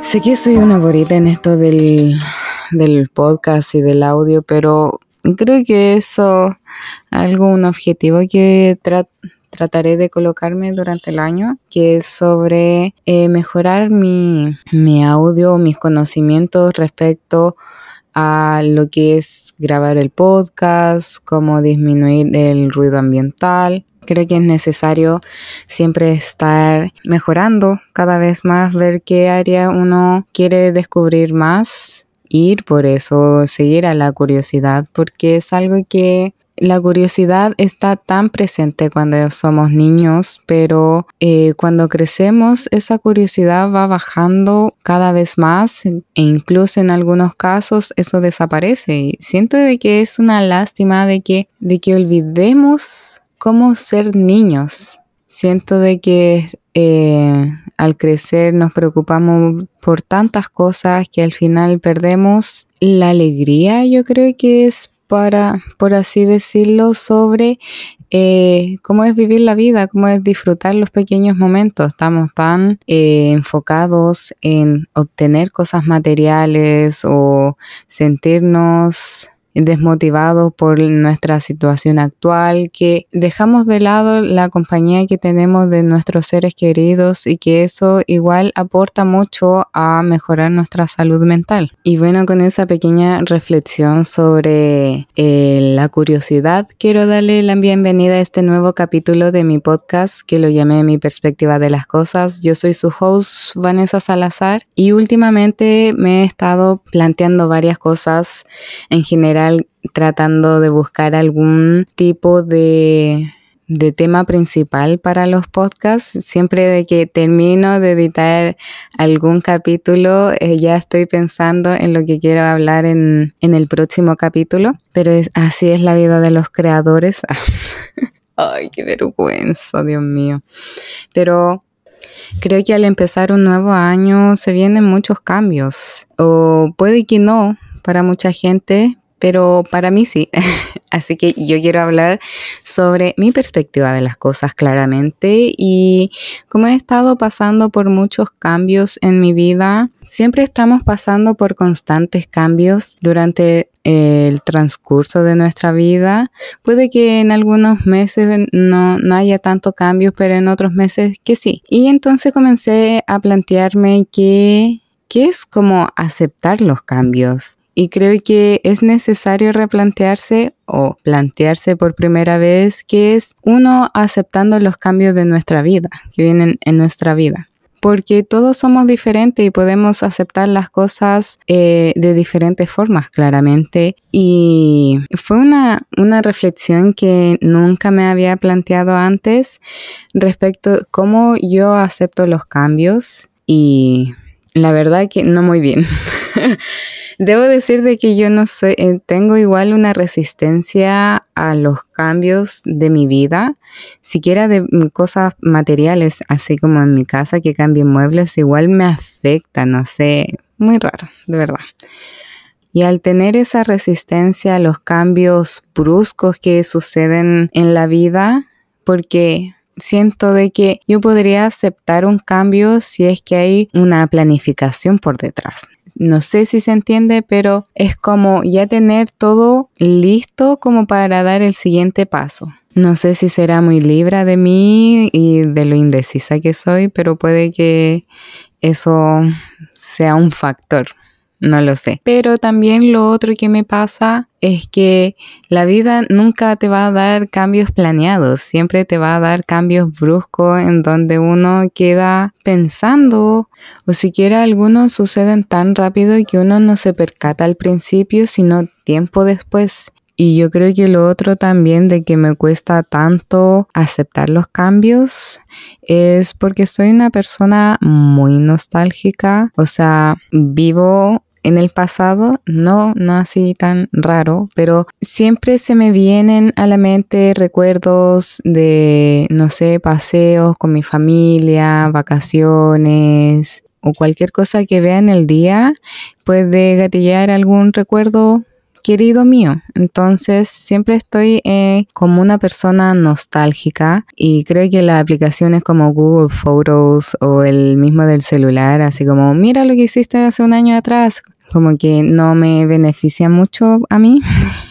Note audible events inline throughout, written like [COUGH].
Sé que soy una borita en esto del, del podcast y del audio, pero creo que eso es algo, un objetivo que trataré de colocarme durante el año, que es sobre eh, mejorar mi, mi audio, mis conocimientos respecto a lo que es grabar el podcast, cómo disminuir el ruido ambiental. Creo que es necesario siempre estar mejorando cada vez más, ver qué área uno quiere descubrir más, ir por eso, seguir a la curiosidad, porque es algo que la curiosidad está tan presente cuando somos niños, pero eh, cuando crecemos esa curiosidad va bajando cada vez más e incluso en algunos casos eso desaparece. Y siento de que es una lástima de que, de que olvidemos cómo ser niños. Siento de que eh, al crecer nos preocupamos por tantas cosas que al final perdemos la alegría, yo creo que es para, por así decirlo, sobre eh, cómo es vivir la vida, cómo es disfrutar los pequeños momentos. Estamos tan eh, enfocados en obtener cosas materiales o sentirnos desmotivados por nuestra situación actual, que dejamos de lado la compañía que tenemos de nuestros seres queridos y que eso igual aporta mucho a mejorar nuestra salud mental. Y bueno, con esa pequeña reflexión sobre eh, la curiosidad, quiero darle la bienvenida a este nuevo capítulo de mi podcast que lo llamé Mi perspectiva de las cosas. Yo soy su host Vanessa Salazar y últimamente me he estado planteando varias cosas en general tratando de buscar algún tipo de, tema principal para los podcasts. Siempre de que termino de editar algún capítulo, eh, ya estoy pensando en lo que quiero hablar en, el próximo capítulo. Pero así es la vida de los creadores. [LAUGHS] Ay, qué vergüenza, Dios mío. Pero creo que al empezar un nuevo año se vienen muchos cambios. O puede que no para mucha gente, pero para mí sí. [LAUGHS] Así que yo quiero hablar sobre mi perspectiva de las cosas claramente y como he estado pasando por muchos cambios en mi vida, siempre estamos pasando por constantes cambios durante el transcurso de nuestra vida. Puede que en algunos meses no, no haya tanto cambio, pero en otros meses que sí. Y entonces comencé a plantearme que, que es como aceptar los cambios y creo que es necesario replantearse o plantearse por primera vez que es uno aceptando los cambios de nuestra vida, que vienen en nuestra vida. Porque todos somos diferentes y podemos aceptar las cosas eh, de diferentes formas, claramente. Y fue una, una reflexión que nunca me había planteado antes respecto a cómo yo acepto los cambios y la verdad que no muy bien. [LAUGHS] [LAUGHS] Debo decir de que yo no sé, eh, tengo igual una resistencia a los cambios de mi vida, siquiera de mm, cosas materiales, así como en mi casa que cambien muebles, igual me afecta, no sé, muy raro, de verdad. Y al tener esa resistencia a los cambios bruscos que suceden en la vida, porque siento de que yo podría aceptar un cambio si es que hay una planificación por detrás. No sé si se entiende, pero es como ya tener todo listo como para dar el siguiente paso. No sé si será muy libre de mí y de lo indecisa que soy, pero puede que eso sea un factor no lo sé. Pero también lo otro que me pasa es que la vida nunca te va a dar cambios planeados, siempre te va a dar cambios bruscos en donde uno queda pensando o siquiera algunos suceden tan rápido que uno no se percata al principio, sino tiempo después. Y yo creo que lo otro también de que me cuesta tanto aceptar los cambios es porque soy una persona muy nostálgica, o sea, vivo en el pasado, no, no así tan raro, pero siempre se me vienen a la mente recuerdos de, no sé, paseos con mi familia, vacaciones o cualquier cosa que vea en el día, puede gatillar algún recuerdo querido mío. Entonces siempre estoy eh, como una persona nostálgica y creo que las aplicaciones como Google Photos o el mismo del celular, así como mira lo que hiciste hace un año atrás, como que no me beneficia mucho a mí.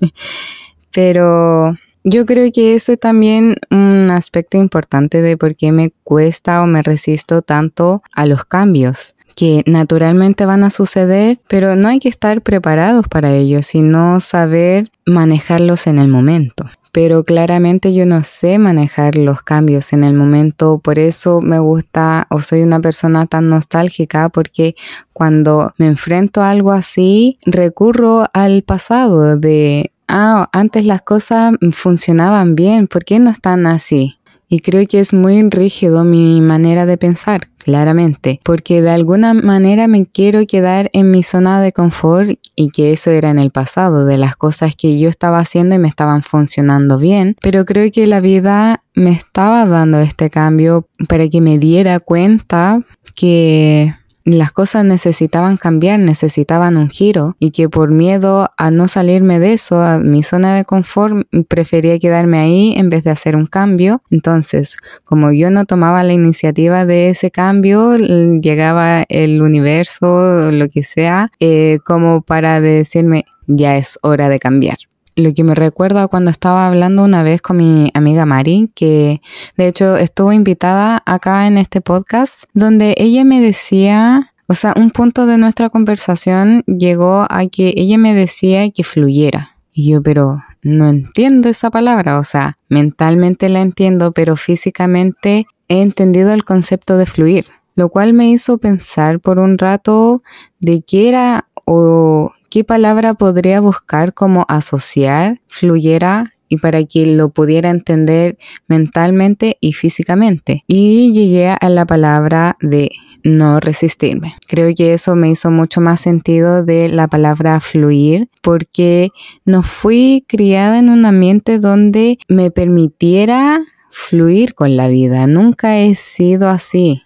[LAUGHS] Pero yo creo que eso es también un aspecto importante de por qué me cuesta o me resisto tanto a los cambios que naturalmente van a suceder, pero no hay que estar preparados para ellos, sino saber manejarlos en el momento. Pero claramente yo no sé manejar los cambios en el momento, por eso me gusta o soy una persona tan nostálgica porque cuando me enfrento a algo así, recurro al pasado de, ah, antes las cosas funcionaban bien, ¿por qué no están así? Y creo que es muy rígido mi manera de pensar, claramente, porque de alguna manera me quiero quedar en mi zona de confort y que eso era en el pasado, de las cosas que yo estaba haciendo y me estaban funcionando bien, pero creo que la vida me estaba dando este cambio para que me diera cuenta que las cosas necesitaban cambiar, necesitaban un giro y que por miedo a no salirme de eso, a mi zona de confort, prefería quedarme ahí en vez de hacer un cambio. Entonces, como yo no tomaba la iniciativa de ese cambio, llegaba el universo, lo que sea, eh, como para decirme, ya es hora de cambiar lo que me recuerda cuando estaba hablando una vez con mi amiga Mari, que de hecho estuvo invitada acá en este podcast, donde ella me decía, o sea, un punto de nuestra conversación llegó a que ella me decía que fluyera. Y yo, pero no entiendo esa palabra, o sea, mentalmente la entiendo, pero físicamente he entendido el concepto de fluir, lo cual me hizo pensar por un rato de qué era o ¿Qué palabra podría buscar como asociar, fluyera y para que lo pudiera entender mentalmente y físicamente? Y llegué a la palabra de no resistirme. Creo que eso me hizo mucho más sentido de la palabra fluir porque no fui criada en un ambiente donde me permitiera fluir con la vida. Nunca he sido así.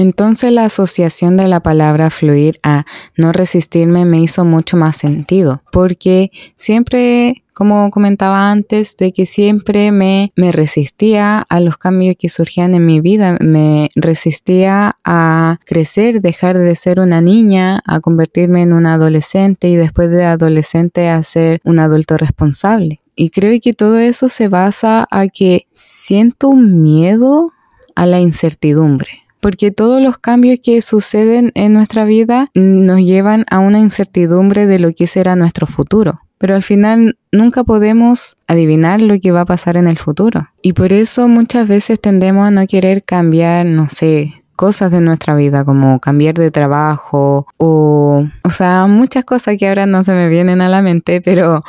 Entonces la asociación de la palabra fluir a no resistirme me hizo mucho más sentido, porque siempre, como comentaba antes, de que siempre me, me resistía a los cambios que surgían en mi vida, me resistía a crecer, dejar de ser una niña, a convertirme en una adolescente y después de adolescente a ser un adulto responsable. Y creo que todo eso se basa a que siento miedo a la incertidumbre porque todos los cambios que suceden en nuestra vida nos llevan a una incertidumbre de lo que será nuestro futuro. Pero al final nunca podemos adivinar lo que va a pasar en el futuro. Y por eso muchas veces tendemos a no querer cambiar, no sé, cosas de nuestra vida, como cambiar de trabajo o, o sea, muchas cosas que ahora no se me vienen a la mente, pero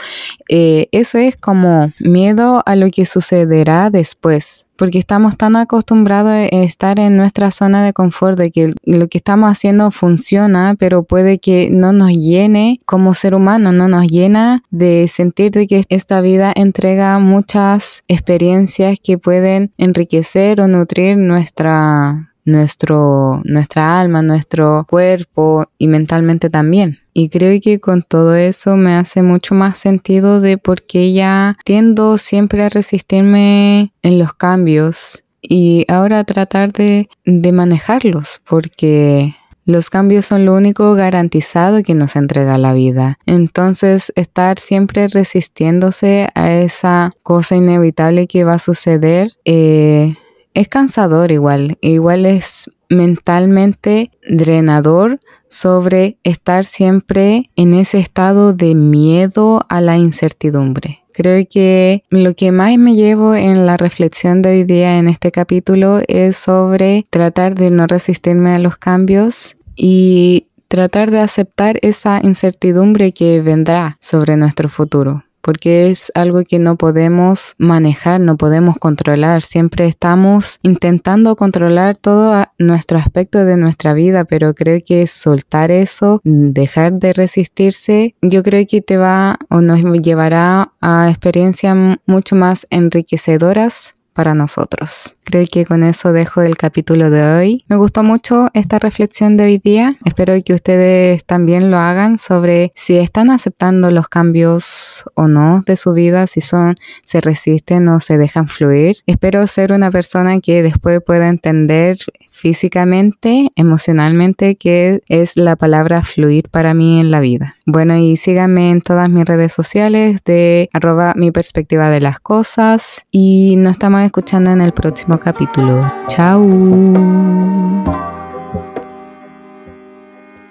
eh, eso es como miedo a lo que sucederá después, porque estamos tan acostumbrados a estar en nuestra zona de confort de que lo que estamos haciendo funciona, pero puede que no nos llene como ser humano, no nos llena de sentir de que esta vida entrega muchas experiencias que pueden enriquecer o nutrir nuestra nuestro, nuestra alma, nuestro cuerpo y mentalmente también. Y creo que con todo eso me hace mucho más sentido de por qué ya tiendo siempre a resistirme en los cambios y ahora tratar de, de manejarlos porque los cambios son lo único garantizado que nos entrega la vida. Entonces, estar siempre resistiéndose a esa cosa inevitable que va a suceder, eh, es cansador igual, igual es mentalmente drenador sobre estar siempre en ese estado de miedo a la incertidumbre. Creo que lo que más me llevo en la reflexión de hoy día en este capítulo es sobre tratar de no resistirme a los cambios y tratar de aceptar esa incertidumbre que vendrá sobre nuestro futuro porque es algo que no podemos manejar, no podemos controlar. Siempre estamos intentando controlar todo nuestro aspecto de nuestra vida, pero creo que soltar eso, dejar de resistirse, yo creo que te va o nos llevará a experiencias mucho más enriquecedoras para nosotros. Creo que con eso dejo el capítulo de hoy. Me gustó mucho esta reflexión de hoy día. Espero que ustedes también lo hagan sobre si están aceptando los cambios o no de su vida, si son, se resisten o se dejan fluir. Espero ser una persona que después pueda entender físicamente, emocionalmente, qué es la palabra fluir para mí en la vida. Bueno, y síganme en todas mis redes sociales de arroba mi perspectiva de las cosas y nos estamos escuchando en el próximo capítulo. Chao.